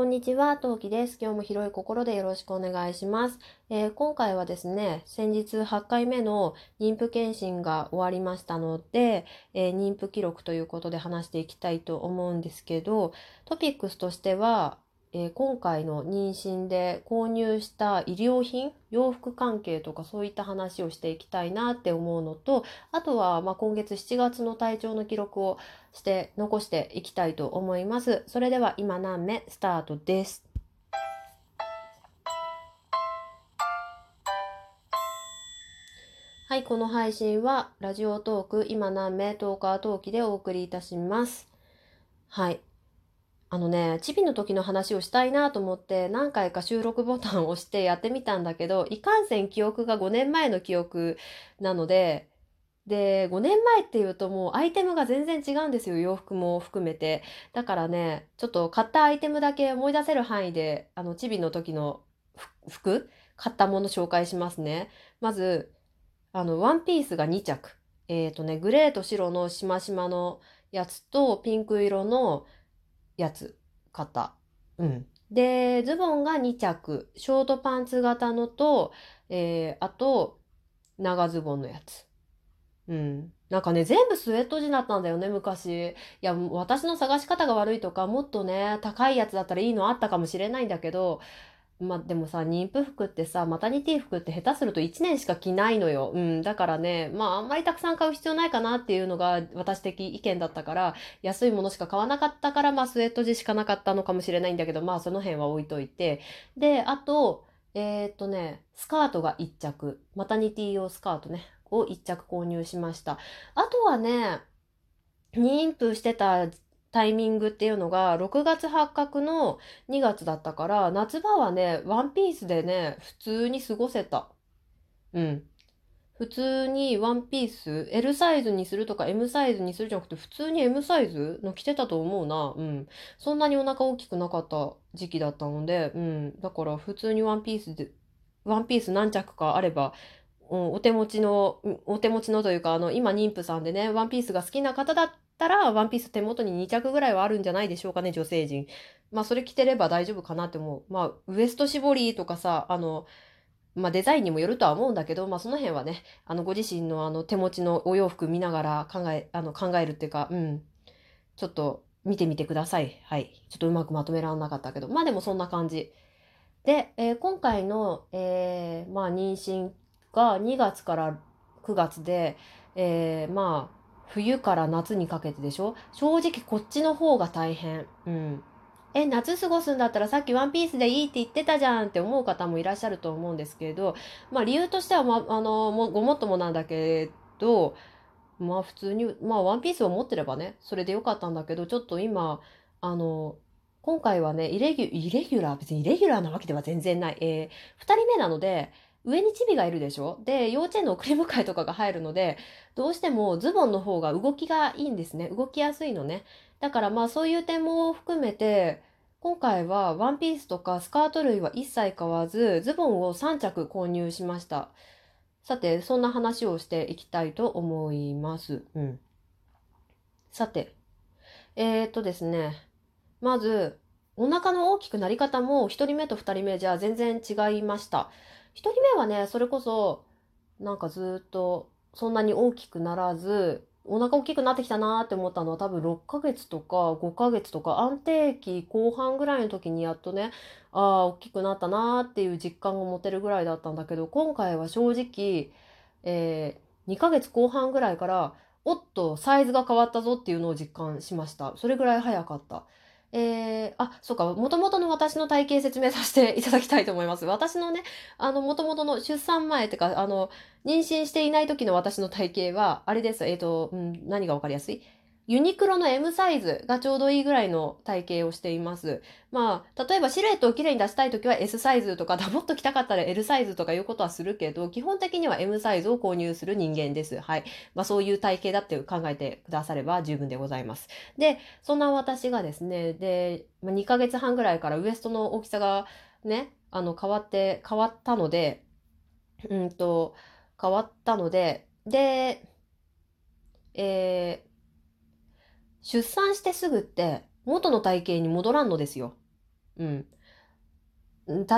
こんにちは、トウキです。今日も広い心でよろしくお願いします。えー、今回はですね、先日8回目の妊婦検診が終わりましたので、えー、妊婦記録ということで話していきたいと思うんですけど、トピックスとしては、えー、今回の妊娠で購入した医療品洋服関係とかそういった話をしていきたいなって思うのとあとはま今月7月の体調の記録をして残していきたいと思いますそれでは今何目スタートですはい、この配信はラジオトーク今何名トーカートーキでお送りいたします。はい。あのね、チビの時の話をしたいなと思って何回か収録ボタンを押してやってみたんだけど、いかんせん記憶が5年前の記憶なので、で、5年前っていうともうアイテムが全然違うんですよ。洋服も含めて。だからね、ちょっと買ったアイテムだけ思い出せる範囲で、あの、チビの時の服、買ったもの紹介しますね。まず、あの、ワンピースが2着。えっ、ー、とね、グレーと白のしましまのやつと、ピンク色のやつ買った。うん。で、ズボンが2着。ショートパンツ型のと、えー、あと、長ズボンのやつ。うん。なんかね、全部スウェット地だったんだよね、昔。いや、私の探し方が悪いとか、もっとね、高いやつだったらいいのあったかもしれないんだけど、まあでもさ、妊婦服ってさ、マタニティ服って下手すると1年しか着ないのよ。うん。だからね、まああんまりたくさん買う必要ないかなっていうのが私的意見だったから、安いものしか買わなかったから、まあスウェット地しかなかったのかもしれないんだけど、まあその辺は置いといて。で、あと、えー、っとね、スカートが1着。マタニティ用スカートね、を1着購入しました。あとはね、妊婦してたタイミングっていうのが6月発覚の2月だったから夏場はねワンピースでね普通に過ごせた。うん。普通にワンピース L サイズにするとか M サイズにするじゃなくて普通に M サイズの着てたと思うな。うん。そんなにお腹大きくなかった時期だったのでうん。だから普通にワンピースでワンピース何着かあれば、お手持ちの、お手持ちのというか、あの、今妊婦さんでね、ワンピースが好きな方だったら、ワンピース手元に2着ぐらいはあるんじゃないでしょうかね、女性陣。まあ、それ着てれば大丈夫かなって思う。まあ、ウエスト絞りとかさ、あの、まあ、デザインにもよるとは思うんだけど、まあ、その辺はね、あの、ご自身のあの、手持ちのお洋服見ながら考え、あの、考えるっていうか、うん、ちょっと見てみてください。はい。ちょっとうまくまとめられなかったけど、まあでもそんな感じ。で、えー、今回の、えー、まあ、妊娠が2月から9月で、えー、まあ冬から夏にかけてでしょ？正直こっちの方が大変。うん。え、夏過ごすんだったらさっきワンピースでいいって言ってたじゃんって思う方もいらっしゃると思うんですけど、まあ理由としては、まあ、の、もごもっともなんだけど、まあ普通に、まあワンピースを持ってればね、それでよかったんだけど、ちょっと今、あの、今回はね、イレギュイレギュラー、別にイレギュラーなわけでは全然ない。えー、2人目なので、上にチビがいるでしょ？で、幼稚園の送り迎えとかが入るので、どうしてもズボンの方が動きがいいんですね。動きやすいのね。だからまあそういう点も含めて、今回はワンピースとかスカート類は一切買わず、ズボンを3着購入しました。さて、そんな話をしていきたいと思います。うん。さて、えー、っとですね、まず、お腹の大きくなり方も1人目と2人目じゃ全然違いました。1人目はねそれこそなんかずっとそんなに大きくならずお腹大きくなってきたなって思ったのは多分6ヶ月とか5ヶ月とか安定期後半ぐらいの時にやっとねああ大きくなったなっていう実感が持てるぐらいだったんだけど今回は正直、えー、2ヶ月後半ぐらいからおっとサイズが変わったぞっていうのを実感しましたそれぐらい早かった。えー、あ、そうか、もともとの私の体型説明させて いただきたいと思います。私のね、あの、もともとの出産前ってか、あの、妊娠していない時の私の体型は、あれです。えっ、ー、と、うん、何がわかりやすい？ユニクロの M サイズがちょうどいいぐらいの体型をしています。まあ、例えばシルエットをきれいに出したいときは S サイズとか、もっと着たかったら L サイズとかいうことはするけど、基本的には M サイズを購入する人間です。はい。まあそういう体型だって考えてくだされば十分でございます。で、そんな私がですね、で、2ヶ月半ぐらいからウエストの大きさがね、あの変わって、変わったので、うんと、変わったので、で、えー、出産してすぐって元の体型に戻らんのですよ。うん。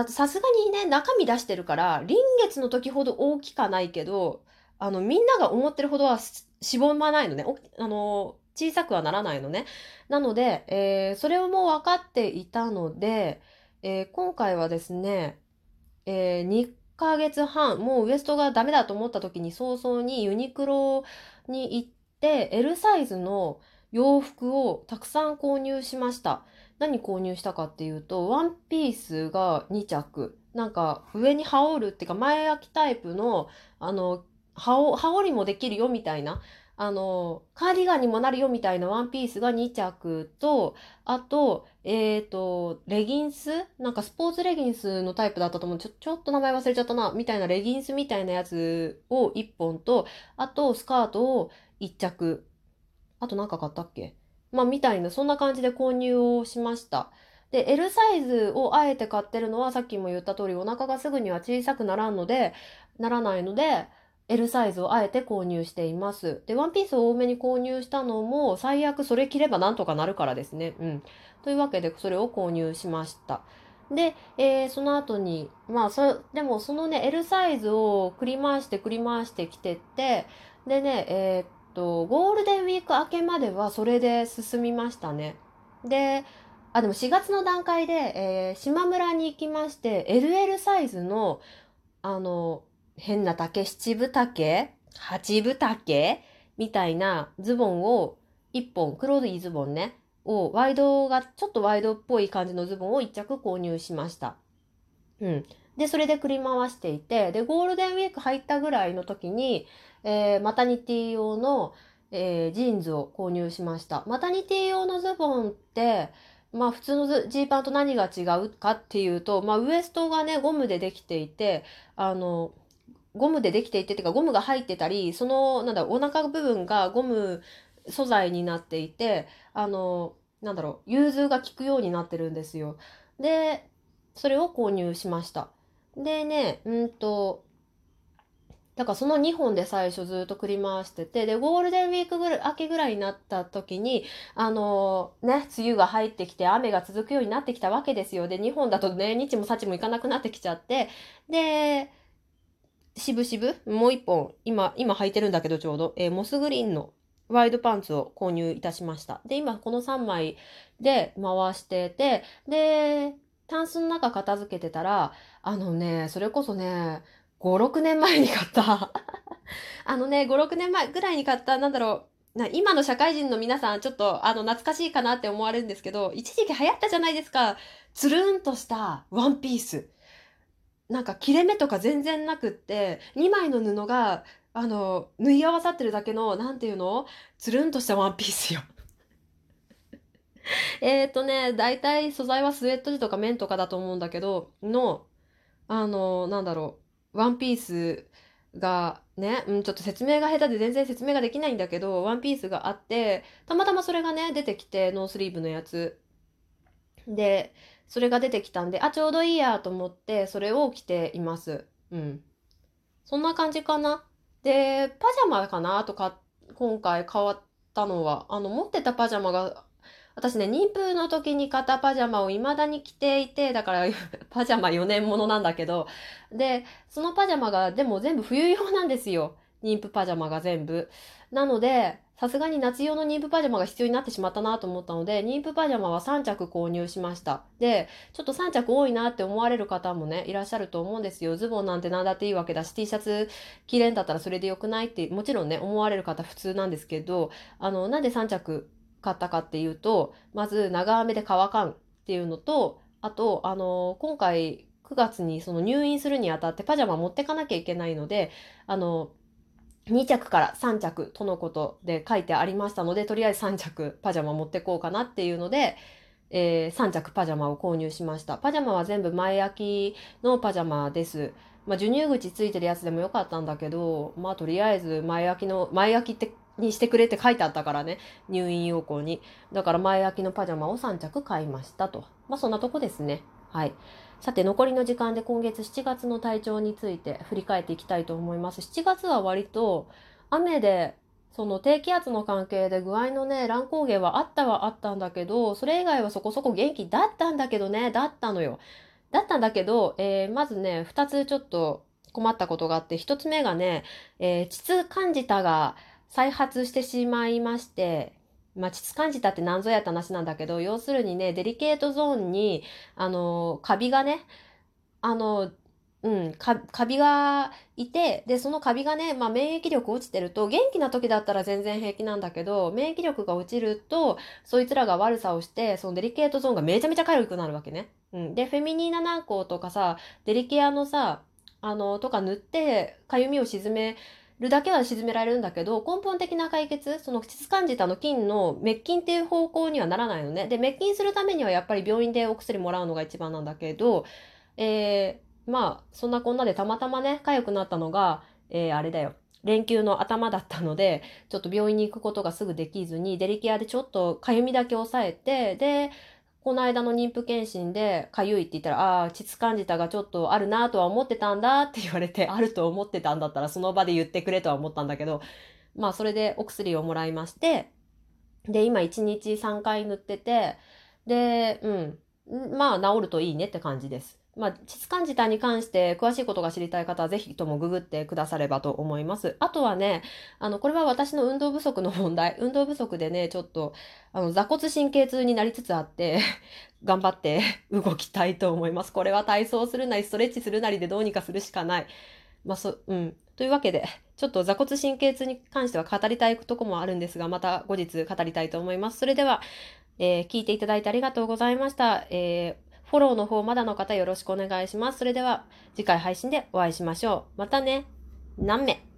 さすがにね、中身出してるから、臨月の時ほど大きかないけど、あの、みんなが思ってるほどはしぼまないのね。あの、小さくはならないのね。なので、えーそれをもう分かっていたので、えー今回はですね、えー2ヶ月半、もうウエストがダメだと思った時に早々にユニクロに行って、L サイズの洋服をたくさん購入しました。何購入したかっていうと、ワンピースが2着。なんか上に羽織るっていうか前焼きタイプの、あの、羽織りもできるよみたいな、あの、カーディガンにもなるよみたいなワンピースが2着と、あと、えっと、レギンス？なんかスポーツレギンスのタイプだったと思う。ちょ、ちょっと名前忘れちゃったな。みたいなレギンスみたいなやつを1本と、あとスカートを1着。あとなんか買ったっけ？まあ、みたいな、そんな感じで購入をしました。で、L サイズをあえて買ってるのは、さっきも言った通り、お腹がすぐには小さくならんので、ならないので、L サイズをあえて購入しています。で、ワンピースを多めに購入したのも、最悪それ着ればなんとかなるからですね。うん。というわけで、それを購入しました。で、えーその後に、まあ、そ、でもそのね、L サイズを繰り回して繰り回してきてって、でね、えーと、ゴールデンウィーク明けまではそれで進みましたね。で、あ、でも4月の段階で、えー島村に行きまして、LL サイズの、あの、変な丈、七分丈、八分丈みたいなズボンを1本、黒いズボンね、を、ワイドが、ちょっとワイドっぽい感じのズボンを1着購入しました。うん。で、それで繰り回していて、で、ゴールデンウィーク入ったぐらいの時に、えーマタニティ用の、えージーンズを購入しました。マタニティ用のズボンって、まあ普通のジーパンと何が違うかっていうと、まあウエストがね、ゴムでできていて、あの、ゴムでできていてっていうかゴムが入ってたり、その、なんだ、お腹部分がゴム素材になっていて、あの、なんだろう、融通が効くようになってるんですよ。で、それを購入しました。でね、うんと、だからその2本で最初ずっと繰り回してて、で、ゴールデンウィークぐらい、明けぐらいになった時に、あのね、梅雨が入ってきて雨が続くようになってきたわけですよ。で、2本だとね、日も幸もいかなくなってきちゃって、で、しぶしぶ、もう1本、今、今履いてるんだけどちょうど、えーモスグリーンのワイドパンツを購入いたしました。で、今この3枚で回してて、で、タンスの中片付けてたら、あのね、それこそね、5、6年前に買った。あのね、5、6年前ぐらいに買った、なんだろう、な今の社会人の皆さん、ちょっと、あの、懐かしいかなって思われるんですけど、一時期流行ったじゃないですか。つるんとしたワンピース。なんか切れ目とか全然なくって、2枚の布が、あの、縫い合わさってるだけの、なんていうの？つるんとしたワンピースよ。えっとね、大体素材はスウェット地とか綿とかだと思うんだけど、の、あの、なんだろう、ワンピースがね、うん、ちょっと説明が下手で全然説明ができないんだけど、ワンピースがあって、たまたまそれがね、出てきて、ノースリーブのやつ。で、それが出てきたんで、あ、ちょうどいいやと思って、それを着ています。うん。そんな感じかな。で、パジャマかな？とか、今回変わったのは、あの、持ってたパジャマが、私ね、妊婦の時に買ったパジャマを未だに着ていて、だから、パジャマ4年ものなんだけど、で、そのパジャマが、でも全部冬用なんですよ。妊婦パジャマが全部。なので、さすがに夏用の妊婦パジャマが必要になってしまったなと思ったので、妊婦パジャマは3着購入しました。で、ちょっと3着多いなって思われる方もね、いらっしゃると思うんですよ。ズボンなんて何だっていいわけだし、T シャツ着れんだったらそれでよくないって、もちろんね、思われる方普通なんですけど、あの、なんで3着買ったかっていうと、まず長雨で乾かんっていうのと、あと、あの、今回9月にその入院するにあたってパジャマ持ってかなきゃいけないので、あの、2着から3着とのことで書いてありましたので、とりあえず3着パジャマ持ってこうかなっていうので、えー3着パジャマを購入しました。パジャマは全部前焼きのパジャマです。まあ、授乳口ついてるやつでもよかったんだけど、まあ、とりあえず前焼きの、前焼きって、にしてくれって書いてあったからね、入院要項に。だから前焼きのパジャマを3着買いましたと。まあ、そんなとこですね。はい。さて、残りの時間で今月7月の体調について振り返っていきたいと思います。7月は割と雨でその低気圧の関係で具合のね、乱高下はあったはあったんだけど、それ以外はそこそこ元気だったんだけどね、だったのよ。だったんだけど、えー、まずね、二つちょっと困ったことがあって、一つ目がね、えー、膣感じたが再発してしまいまして、まあ、膣感じたって何ぞやって話なんだけど、要するにね、デリケートゾーンに、あの、カビがね、あの、うん、カビがいて、で、そのカビがね、まあ、免疫力落ちてると、元気な時だったら全然平気なんだけど、免疫力が落ちると、そいつらが悪さをして、そのデリケートゾーンがめちゃめちゃ痒くなるわけね。うん。で、フェミニーナ軟膏とかさ、デリケアのさ、あの、とか塗って、かゆみを鎮めるだけは鎮められるんだけど、根本的な解決、その質感じたの菌の滅菌っていう方向にはならないのね。で、滅菌するためにはやっぱり病院でお薬もらうのが一番なんだけど、えーまあ、そんなこんなでたまたまね、痒くなったのが、えー、あれだよ。連休の頭だったので、ちょっと病院に行くことがすぐできずに、デリケアでちょっと痒みだけ抑えて、で、この間の妊婦検診でかゆいって言ったら、ああ、膣感じたがちょっとあるなとは思ってたんだって言われて、あると思ってたんだったらその場で言ってくれとは思ったんだけど、まあそれでお薬をもらいまして、で、今1日3回塗ってて、で、うん、まあ治るといいねって感じです。まあ、膣感自体に関して詳しいことが知りたい方はぜひともググってくださればと思います。あとはね、あの、これは私の運動不足の問題。運動不足でね、ちょっと、あの、座骨神経痛になりつつあって 頑張って動きたいと思います。これは体操するなり、ストレッチするなりでどうにかするしかない。まあ、そ、うん。というわけで、ちょっと座骨神経痛に関しては語りたいとこもあるんですが、また後日語りたいと思います。それでは、えー、聞いていただいてありがとうございました。えーフォローの方まだの方よろしくお願いします。それでは次回配信でお会いしましょう。またね。何名？